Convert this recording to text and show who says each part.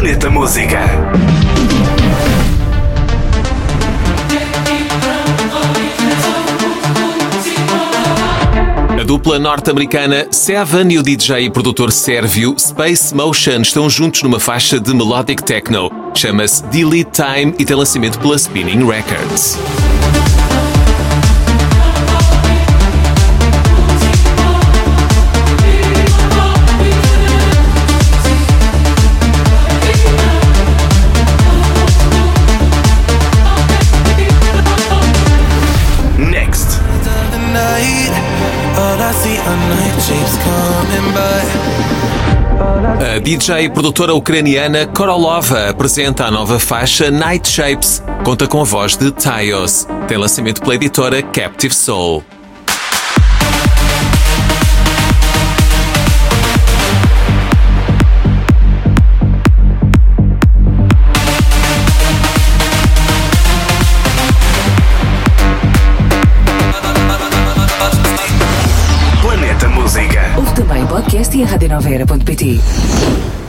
Speaker 1: Planeta Música.
Speaker 2: A dupla norte-americana Seven e o DJ e produtor sérvio Space Motion estão juntos numa faixa de melodic techno. Chama-se Delete Time e tem lançamento pela Spinning Records. A DJ e produtora ucraniana Korolova apresenta a nova faixa Night Shapes. Conta com a voz de Tyos. Tem lançamento pela editora Captive Soul.
Speaker 3: Podcast e a radionoveira.pt.